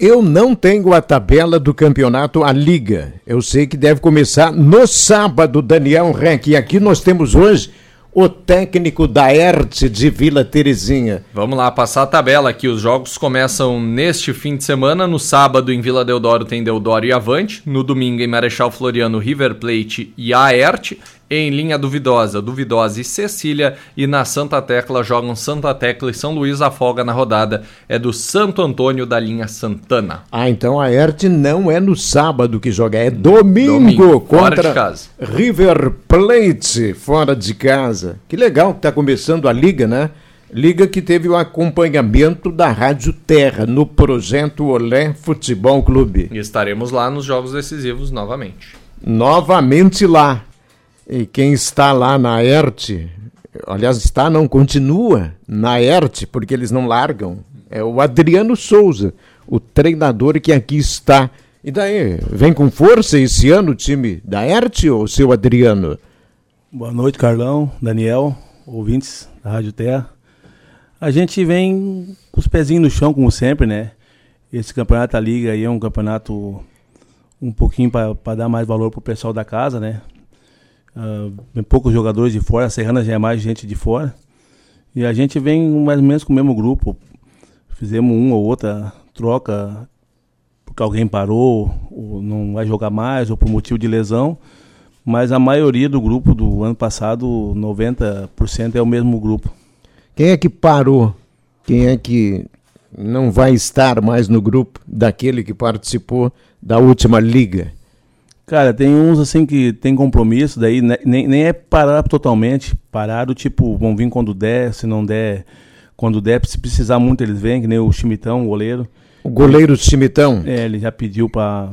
Eu não tenho a tabela do campeonato A Liga. Eu sei que deve começar no sábado, Daniel Renck. E aqui nós temos hoje o técnico da ERT de Vila Terezinha. Vamos lá, passar a tabela aqui. Os jogos começam neste fim de semana. No sábado, em Vila Deodoro, tem Deodoro e Avante. No domingo, em Marechal Floriano, River Plate e Aert. Em linha duvidosa, Duvidosa e Cecília. E na Santa Tecla jogam Santa Tecla e São Luís. A folga na rodada é do Santo Antônio da linha Santana. Ah, então a ERT não é no sábado que joga, é domingo, Domingo, contra fora de casa. River Plate, fora de casa. Que legal que está começando a liga, né? Liga que teve o acompanhamento da Rádio Terra no projeto Olé Futebol Clube. E estaremos lá nos jogos decisivos novamente. novamente lá. E quem está lá na ERT, aliás, está, não, continua na ERT, porque eles não largam, é o Adriano Souza, o treinador que aqui está. E daí, vem com força esse ano o time da ERT, ou seu Adriano? Boa noite, Carlão, Daniel, ouvintes da Rádio Terra. A gente vem com os pezinhos no chão, como sempre, né? Esse campeonato da Liga aí é um campeonato um pouquinho para dar mais valor pro pessoal da casa, né? Tem poucos jogadores de fora, a Serrana já é mais gente de fora. E a gente vem mais ou menos com o mesmo grupo. Fizemos uma ou outra troca porque alguém parou, ou não vai jogar mais, ou por motivo de lesão. Mas a maioria do grupo do ano passado, 90% é o mesmo grupo. Quem é que parou? Quem é que não vai estar mais no grupo daquele que participou da última liga? Cara, tem uns assim que tem compromisso, daí ne- nem, nem é parar totalmente. Parado, tipo, vão vir quando der, se não der, quando der, se precisar muito eles vêm, que nem o Chimitão, o goleiro. O goleiro Chimitão? É, ele já pediu pra.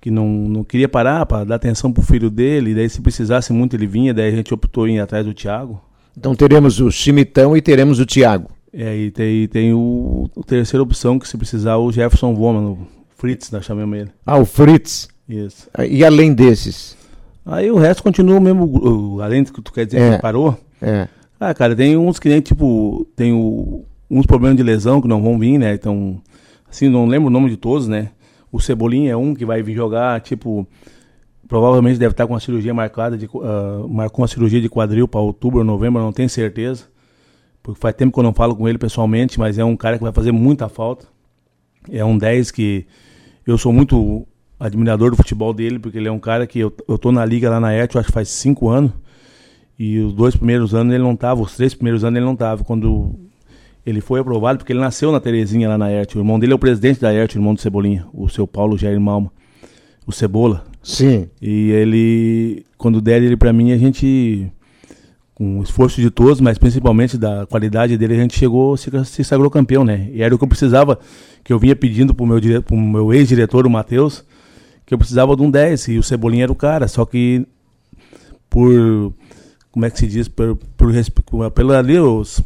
que não, não queria parar, pra dar atenção pro filho dele, daí se precisasse muito ele vinha, daí a gente optou em ir atrás do Thiago. Então teremos o Chimitão e teremos o Thiago. É, e tem, tem o, o terceira opção, que se precisar, o Jefferson Voma, o Fritz, nós chamamos ele. Ah, o Fritz. Isso. E além desses? Aí o resto continua o mesmo, além do que tu quer dizer É. que parou. É. Ah, cara, tem uns que nem, tipo, tem o- uns problemas de lesão que não vão vir, né? Então, assim, não lembro o nome de todos, né? O Cebolinha é um que vai vir jogar, tipo, provavelmente deve estar com uma cirurgia marcada, de, ah, marcou uma cirurgia de quadril para outubro ou novembro, não tenho certeza. Porque faz tempo que eu não falo com ele pessoalmente, mas é um cara que vai fazer muita falta. É um 10 que eu sou muito admirador do futebol dele, porque ele é um cara que eu, eu tô na liga lá na ET, acho que faz cinco anos. E os dois primeiros anos ele não tava, os três primeiros anos ele não tava. Quando ele foi aprovado, porque ele nasceu na Terezinha lá na ERT. O irmão dele é o presidente da ERT, o irmão do Cebolinha, o seu Paulo Jair Malma, o Cebola. Sim. E ele, quando deram ele pra mim, a gente, com o esforço de todos, mas principalmente da qualidade dele, a gente chegou, se, se sagrou campeão, né? E era o que eu precisava, que eu vinha pedindo pro meu, dire- pro meu ex-diretor, o Matheus, que eu precisava de um 10, e o Cebolinha era o cara, só que por, como é que se diz, por, por, pelo ali, os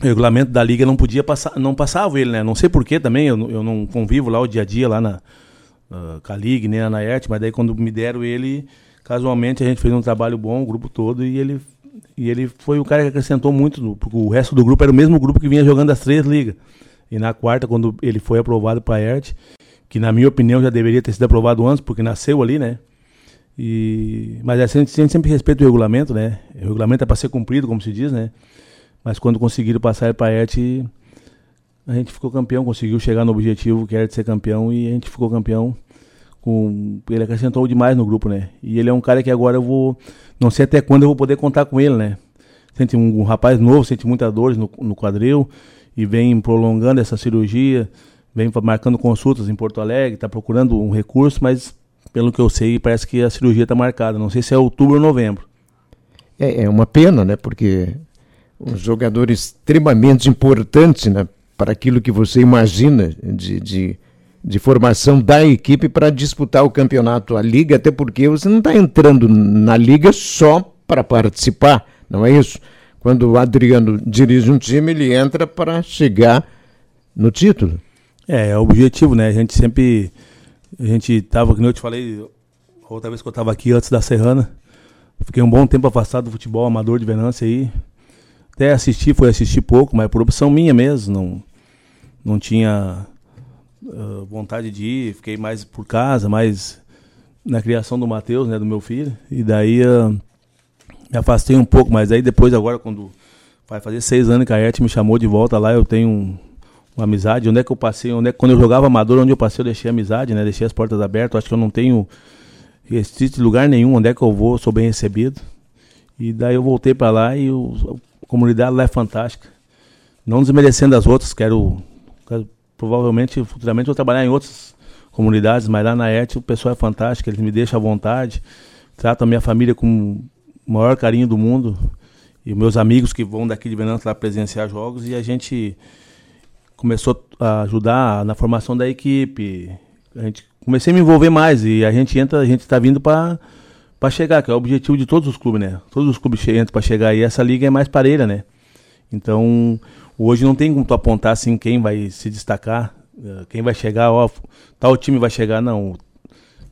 regulamento da liga não podia passar, não passava ele, né? Não sei porquê também, eu, eu não convivo lá o dia a dia lá na, na com a liga, nem na Naert, mas daí quando me deram ele, casualmente a gente fez um trabalho bom, o grupo todo, e ele e ele foi o cara que acrescentou muito, porque o resto do grupo era o mesmo grupo que vinha jogando as três ligas. E na quarta, quando ele foi aprovado para a ERT, que na minha opinião já deveria ter sido aprovado antes, porque nasceu ali, né? E, mas a gente, a gente sempre respeita o regulamento, né? O regulamento é para ser cumprido, como se diz, né? Mas quando conseguiram passar para a ERT, a gente ficou campeão, conseguiu chegar no objetivo que era de ser campeão e a gente ficou campeão. Com, ele acrescentou demais no grupo, né? E ele é um cara que agora eu vou. Não sei até quando eu vou poder contar com ele, né? Sente um, um rapaz novo, sente muitas dores no, no quadril e vem prolongando essa cirurgia, vem marcando consultas em Porto Alegre, está procurando um recurso, mas pelo que eu sei, parece que a cirurgia está marcada. Não sei se é outubro ou novembro. É, é uma pena, né? Porque um jogador extremamente importante né? para aquilo que você imagina de, de, de formação da equipe para disputar o campeonato, a liga, até porque você não está entrando na liga só para participar, não é isso? Quando o Adriano dirige um time, ele entra para chegar no título. É, é o objetivo, né? A gente sempre. A gente tava, como eu te falei, outra vez que eu tava aqui antes da Serrana, fiquei um bom tempo afastado do futebol amador de Venância aí. Até assisti, foi assistir pouco, mas por opção minha mesmo. Não, não tinha uh, vontade de ir, fiquei mais por casa, mais na criação do Matheus, né, do meu filho. E daí uh, me afastei um pouco, mas aí depois agora quando vai fazer seis anos que a Erte me chamou de volta lá, eu tenho um, uma amizade. Onde é que eu passei? Onde é, quando eu jogava amador, onde eu passei, eu deixei amizade, né? Deixei as portas abertas. Acho que eu não tenho restrito lugar nenhum. Onde é que eu vou, sou bem recebido. E daí eu voltei para lá e o, a comunidade lá é fantástica. Não desmerecendo as outras, quero, quero provavelmente, futuramente, vou trabalhar em outras comunidades, mas lá na ET o pessoal é fantástico, eles me deixam à vontade, tratam a minha família com o maior carinho do mundo. E meus amigos que vão daqui de Venâncio lá presenciar jogos e a gente começou a ajudar na formação da equipe. A gente comecei a me envolver mais e a gente entra, a gente está vindo para para chegar, que é o objetivo de todos os clubes, né? Todos os clubes entram para chegar e essa liga é mais parelha, né? Então, hoje não tem como tu apontar assim quem vai se destacar, eh, quem vai chegar, ó, tal time vai chegar, não.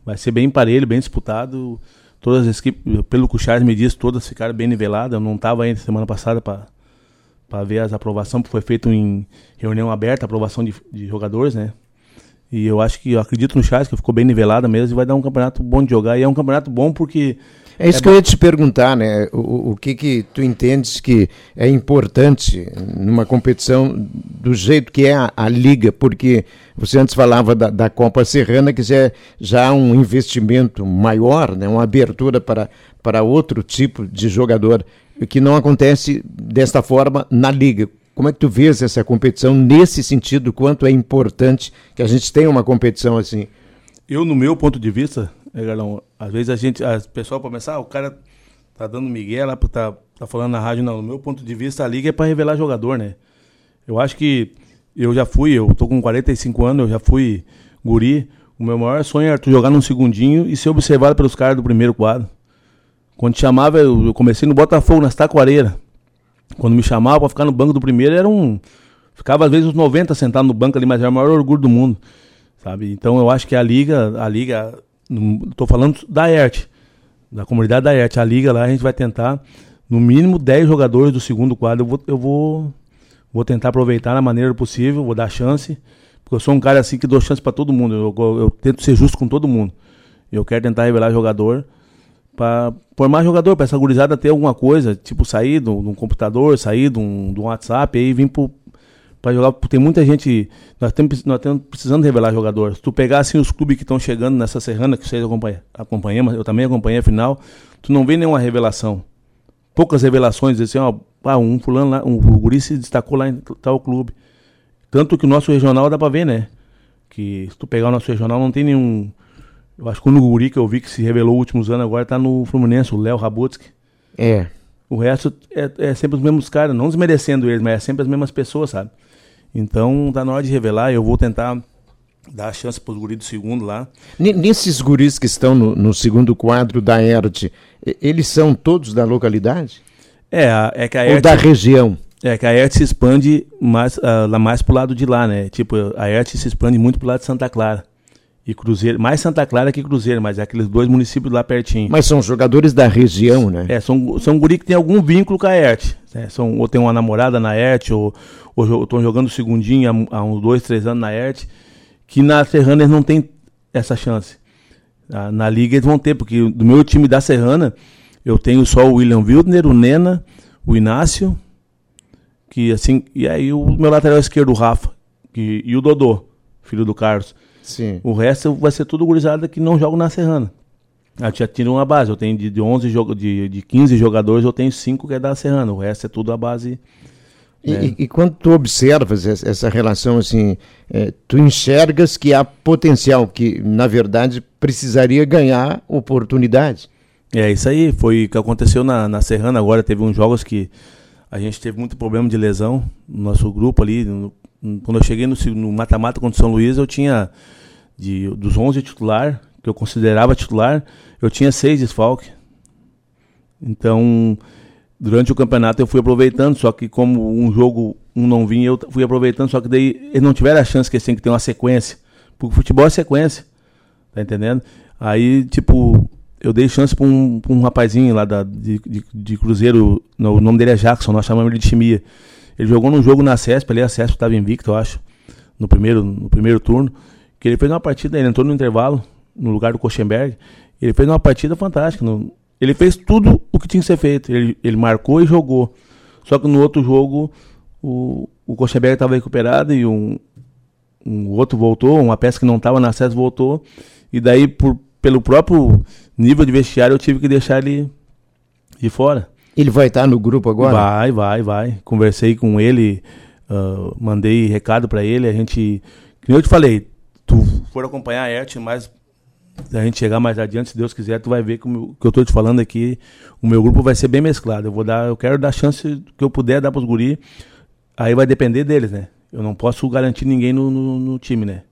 Vai ser bem parelho, bem disputado. Todas as equipes, pelo que o Charles me disse, todas ficaram bem niveladas. Eu não estava ainda semana passada para para ver as aprovações, porque foi feito em reunião aberta, aprovação de, de jogadores, né? E eu acho que, eu acredito no Charles, que ficou bem nivelada mesmo, e vai dar um campeonato bom de jogar. E é um campeonato bom porque. É isso é que eu ia te perguntar, né? O, o que que tu entendes que é importante numa competição do jeito que é a, a Liga? Porque você antes falava da, da Copa Serrana, que já é já um investimento maior, né? Uma abertura para, para outro tipo de jogador que não acontece desta forma na Liga. Como é que tu vês essa competição nesse sentido? Quanto é importante que a gente tenha uma competição assim? Eu, no meu ponto de vista, é, Galão, às vezes a gente, as pessoal começar, ah, o cara tá dando migué lá, tá, tá falando na rádio, não. No meu ponto de vista, a liga é para revelar jogador, né? Eu acho que eu já fui, eu tô com 45 anos, eu já fui guri. O meu maior sonho era tu jogar num segundinho e ser observado pelos caras do primeiro quadro. Quando chamava, eu, comecei no Botafogo, nas Taquareiras. Quando me chamava para ficar no banco do primeiro, era um. Ficava às vezes uns 90 sentado no banco ali, mas era o maior orgulho do mundo. Sabe? Então eu acho que a liga, a liga, estou falando da ERT, da comunidade da ERT, a liga lá a gente vai tentar, no mínimo 10 jogadores do segundo quadro, eu vou, eu vou, vou tentar aproveitar da maneira possível, vou dar chance, porque eu sou um cara assim que dou chance para todo mundo, eu, eu, eu, tento ser justo com todo mundo. Eu quero tentar revelar jogador para formar jogador, para essa gurizada ter alguma coisa, tipo sair de um computador, sair de um, de um WhatsApp e vir para jogar. Tem muita gente. Nós temos, nós temos precisando revelar jogador. Se tu pegar assim os clubes que estão chegando nessa serrana, que vocês acompanham, acompanham, mas eu também acompanhei a final, tu não vê nenhuma revelação. Poucas revelações, assim, ó, ah, um fulano lá, um guri se destacou lá em tal clube. Tanto que o nosso regional dá para ver, né? Que se tu pegar o nosso regional não tem nenhum eu acho que o Guri que eu vi que se revelou nos últimos anos agora tá no Fluminense, o Léo Rabutsky. É. O resto é, é sempre os mesmos caras, não desmerecendo eles, mas é sempre as mesmas pessoas, sabe? Então tá na hora de revelar, eu vou tentar dar a chance para os guris do segundo lá. Nesses guris que estão no, no segundo quadro da ERT, eles são todos da localidade? É, é que a ERT... Ou da região? É que a ERT se expande mais, uh, mais pro lado de lá, né? Tipo, a ERT se expande muito pro lado de Santa Clara e Cruzeiro, mais Santa Clara que Cruzeiro, mas é aqueles dois municípios lá pertinho. Mas são jogadores da região, né? É, são, são guri que tem algum vínculo com a ERT. Né? São, ou tem uma namorada na ERT, ou estão jogando segundinho há, há, uns dois, três anos na ERT, que na Serrana eles não tem essa chance. Na, na Liga eles vão ter, porque do meu time da Serrana, eu tenho só o William Wildner, o Nena, o Inácio, que assim, e aí o meu lateral esquerdo, o Rafa, que, e o Dodô, filho do Carlos. Sim. O resto vai ser tudo gurizada que não joga na Serrana. Eu já tiro uma base. Eu tenho de, de 11 de, de 15 jogadores, eu tenho 5 que é da Serrana. O resto é tudo a base. E, né? e, e, quando tu observas essa relação assim, é, tu enxergas que há potencial, que na verdade precisaria ganhar oportunidade. É isso aí, foi o que aconteceu na, na Serrana agora. Teve uns jogos que a gente teve muito problema de lesão no nosso grupo ali. No, quando eu cheguei no mata-mata contra o São Luís, eu tinha de, dos 11 titular, que eu considerava titular, eu tinha seis desfalques. Então, durante o campeonato eu fui aproveitando, só que como um jogo um não vinha, eu fui aproveitando, só que daí eles não tiveram a chance que eles têm que ter uma sequência. Porque futebol é sequência. Tá entendendo? Aí, tipo, eu dei chance pra um, pra um rapazinho lá da, de, de, de Cruzeiro, o nome dele é Jackson, nós chamamos ele de Chimia. Ele jogou num jogo na CESP, ali a CESP estava invicto, eu acho no primeiro, no primeiro turno, que ele fez uma partida, ele entrou no intervalo, no lugar do Kochemberg, ele fez uma partida fantástica. No, ele fez tudo o que tinha que ser feito. Ele, ele marcou e jogou. Só que no outro jogo, o, o Kochemberg estava recuperado e um, um outro voltou, uma peça que não estava na acesso voltou. E daí, por, pelo próprio nível de vestiário, eu tive que deixar ele de fora. Ele vai estar no grupo agora? Vai, vai, vai. Conversei com ele, uh, mandei recado para ele. A gente, como eu te falei, for acompanhar a ERT mais a gente chegar mais adiante, se Deus quiser, tu vai ver que o que eu estou te falando aqui, o meu grupo vai ser bem mesclado. Eu vou dar, eu quero dar chance que eu puder dar para os guri. Aí vai depender deles, né? Eu não posso garantir ninguém no, no, no time, né?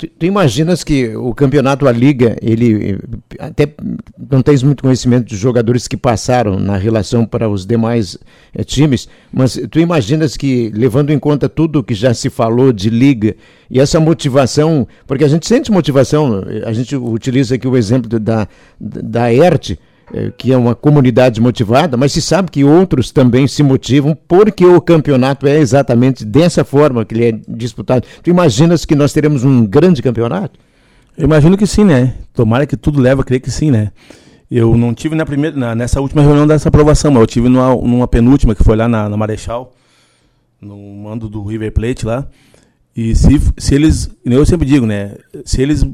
Tu, tu, imaginas que o campeonato, a liga, ele até não tens muito conhecimento dos jogadores que passaram na relação para os demais é, times, mas tu imaginas que, levando em conta tudo que já se falou de liga e essa motivação, porque a gente sente motivação, a gente utiliza aqui o exemplo da, da ERT, que é uma comunidade motivada, mas se sabe que outros também se motivam porque o campeonato é exatamente dessa forma que ele é disputado. Tu imaginas que nós teremos um grande campeonato? Eu imagino que sim, né? Tomara que tudo leva a crer que sim, né? Eu não tive na primeira, na, nessa última reunião dessa aprovação, mas eu tive numa, numa penúltima que foi lá na, na Marechal, no mando do River Plate lá. E se, se eles, eu sempre digo, né? Se eles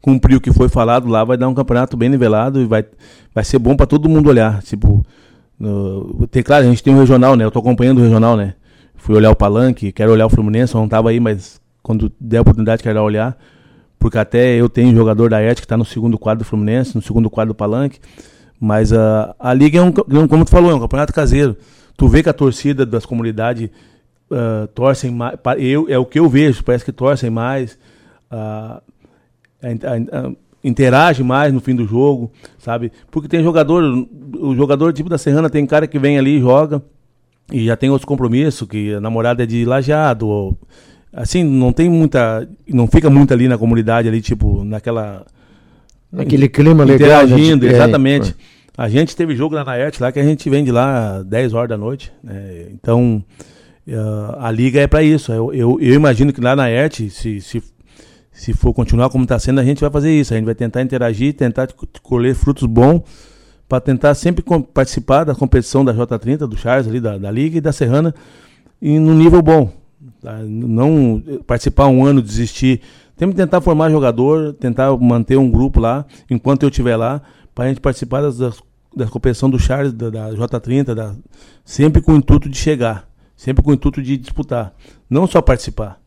cumprir o que foi falado lá, vai dar um campeonato bem nivelado e vai, vai ser bom para todo mundo olhar. Tipo, no, tem, claro, a gente tem um regional, né? Eu tô acompanhando o regional, né? Fui olhar o Palanque, quero olhar o Fluminense, não tava aí, mas quando der a oportunidade quero olhar. Porque até eu tenho jogador da ET que está no segundo quadro do Fluminense, no segundo quadro do Palanque. Mas a, a Liga é um, como tu falou, é um campeonato caseiro. Tu vê que a torcida das comunidades uh, torcem mais. Eu, é o que eu vejo, parece que torcem mais. Uh, interage mais no fim do jogo, sabe? Porque tem jogador, o jogador tipo da Serrana tem cara que vem ali e joga e já tem outros compromissos, que a namorada é de lajeado, ou, assim, não tem muita, não fica muito ali na comunidade ali, tipo, naquela naquele clima legal, interagindo, é, exatamente. É. A gente teve jogo lá na ERT lá que a gente vem de lá 10 horas da noite, né? Então, uh, a liga é para isso. Eu, eu, eu, imagino que lá na ERT, se, se se for continuar como está sendo, a gente vai fazer isso. A gente vai tentar interagir, tentar colher frutos bons para tentar sempre participar da competição da J30, do Charles ali, da, da Liga e da Serrana, e no nível bom. Tá? Não participar um ano, desistir. Temos que tentar formar jogador, tentar manter um grupo lá, enquanto eu estiver lá, para a gente participar das, das, da competição do Charles, da, da J30, da, sempre com o intuito de chegar, sempre com o intuito de disputar. Não só participar.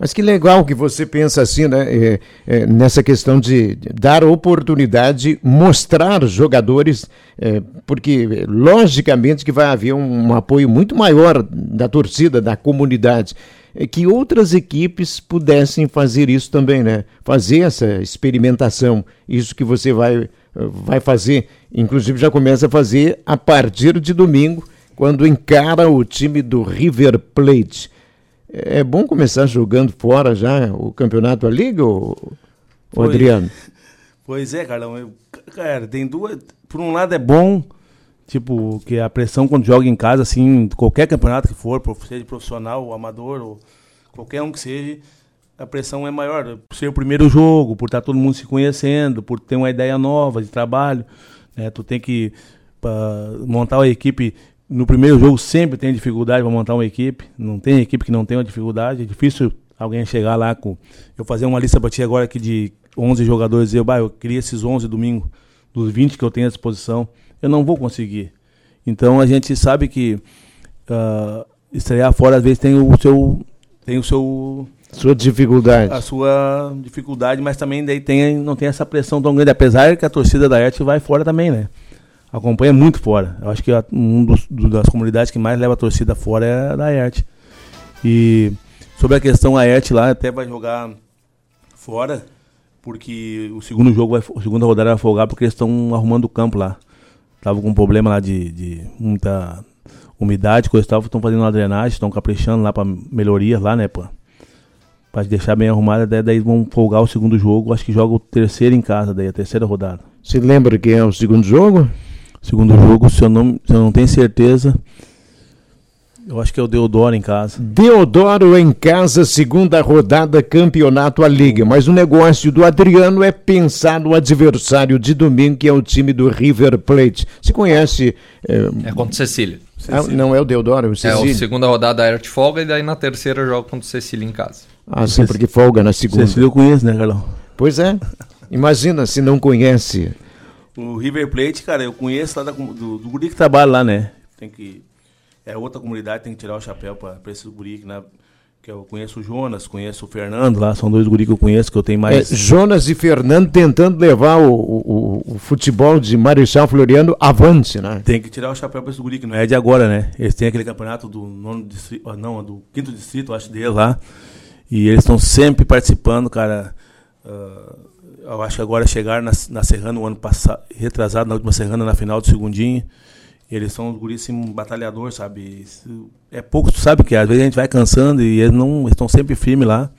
Mas que legal que você pensa assim, né? É, é, nessa questão de dar oportunidade, mostrar os jogadores, é, porque logicamente que vai haver um, um, apoio muito maior da torcida, da comunidade. É, que outras equipes pudessem fazer isso também, né? Fazer essa experimentação, isso que você vai, vai fazer. Inclusive já começa a fazer a partir de domingo, quando encara o time do River Plate. É bom começar jogando fora já o campeonato da Liga, ou, ou Adriano? Pois é, Carlão. Eu, cara, tem duas. Por um lado é bom, tipo, que a pressão quando joga em casa, assim, qualquer campeonato que for, seja profissional, ou amador, ou qualquer um que seja, a pressão é maior. Por ser o primeiro jogo, por estar todo mundo se conhecendo, por ter uma ideia nova de trabalho. Né? Tu tem que montar uma equipe no primeiro jogo sempre tem dificuldade para montar uma equipe. Não tem equipe que não tenha dificuldade. É difícil alguém chegar lá com. Eu fazer uma lista para ti agora aqui de 11 jogadores e dizer, bah, eu queria esses 11 domingo, dos 20 que eu tenho à disposição. Eu não vou conseguir. Então a gente sabe que uh, estrear fora às vezes tem o seu. Tem o seu. Sua dificuldade. A sua dificuldade, mas também daí tem, não tem essa pressão tão grande. Apesar que a torcida da ERT vai fora também, né? Acompanha muito fora. Eu acho que um dos, das comunidades que mais leva a torcida fora é a da ERT. E sobre a questão a ERT lá, até vai jogar fora, porque o segundo jogo, vai, a segunda rodada vai folgar porque eles estão arrumando o campo lá. Tava com um problema lá de, de muita umidade, coisa e tal, estão fazendo uma drenagem, estão caprichando lá para melhorias lá, né, pô. Pra deixar bem arrumado, daí, daí vão folgar o segundo jogo. Acho que joga o terceiro em casa, daí, a terceira rodada. Você lembra quem é o segundo jogo? Segundo jogo, se eu não, se eu não tenho certeza. Eu acho que é o Deodoro em casa. Deodoro em casa, segunda rodada, campeonato a Liga. Mas o negócio do Adriano é pensar no adversário de domingo, que é o time do River Plate. Se conhece. É, é contra o Cecília. Ah, não é o Deodoro, é o Cecília. É, a segunda rodada a Arte folga e daí na terceira joga contra o Cecília em casa. Ah, sim, porque folga na segunda. Cecília eu conheço, né, Carlão? Pois é. Imagina se não conhece. O River Plate, cara, eu conheço lá da, do, do guri que trabalha lá, né? Tem que é outra comunidade, tem que tirar o chapéu para esses guri que, né, que eu conheço o Jonas, conheço o Fernando lá, são dois guri que eu conheço, que eu tenho mais. É, Jonas e Fernando tentando levar o, o, o, futebol de Marechal Floriano avante, né? Tem que tirar o chapéu para esses guri, que não é de agora, né? Eles têm aquele campeonato do nono distrito, ah, não, do quinto distrito, acho dele lá. E eles estão sempre participando, cara. Uh, eu acho que agora chegaram na, na Serrana o ano passado, retrasado, na última Serrana, na final do segundinho. Eles são os guris assim, batalhador, sabe? É pouco, tu sabe que às vezes a gente vai cansando e eles não estão sempre firmes lá.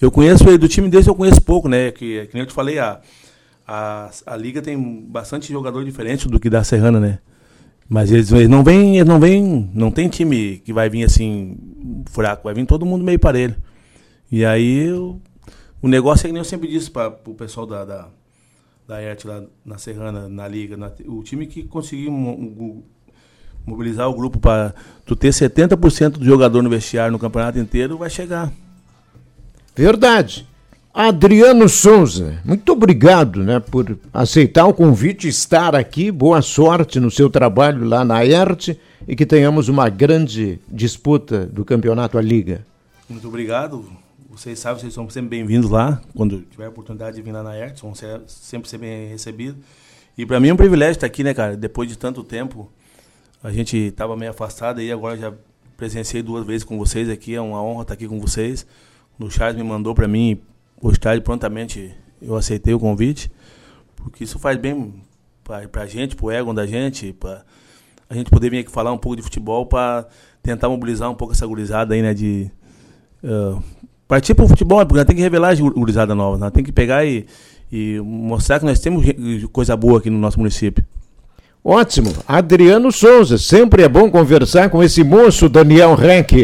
Eu conheço do time desse eu conheço pouco, né? Que, que nem eu te falei, a, a, a liga tem bastante jogador diferente do que da Serrana, né? Mas eles, eles não vêm, eles não vêm, não tem time que vai vir assim fraco, vai vir todo mundo meio parelho. E aí eu, o negócio é que nem eu sempre disse para o pessoal da, da da ERT lá na Serrana, na Liga. Na, o time que conseguiu mobilizar o grupo para tu ter 70% do jogador no vestiário no campeonato inteiro, vai chegar. Verdade. Adriano Souza, muito obrigado né, por aceitar o convite, estar aqui. Boa sorte no seu trabalho lá na ERT e que tenhamos uma grande disputa do campeonato à Liga. Muito obrigado. Vocês sabem, vocês são sempre bem-vindos lá. Quando tiver a oportunidade de vir lá na ERT, vão ser, sempre ser bem recebidos. E para mim é um privilégio estar aqui, né, cara? Depois de tanto tempo, a gente estava meio afastado e agora já presenciei duas vezes com vocês aqui. É uma honra estar aqui com vocês. O Charles me mandou para mim, hoje tarde, prontamente eu aceitei o convite, porque isso faz bem para a gente, para o ego da gente, para a gente poder vir aqui falar um pouco de futebol, para tentar mobilizar um pouco essa gurizada aí, né, de... Uh, partir para o futebol, porque nós tem que revelar a gurizada nova, nós tem que pegar e, e mostrar que nós temos coisa boa aqui no nosso município. Ótimo. Adriano Souza, sempre é bom conversar com esse moço Daniel Renck.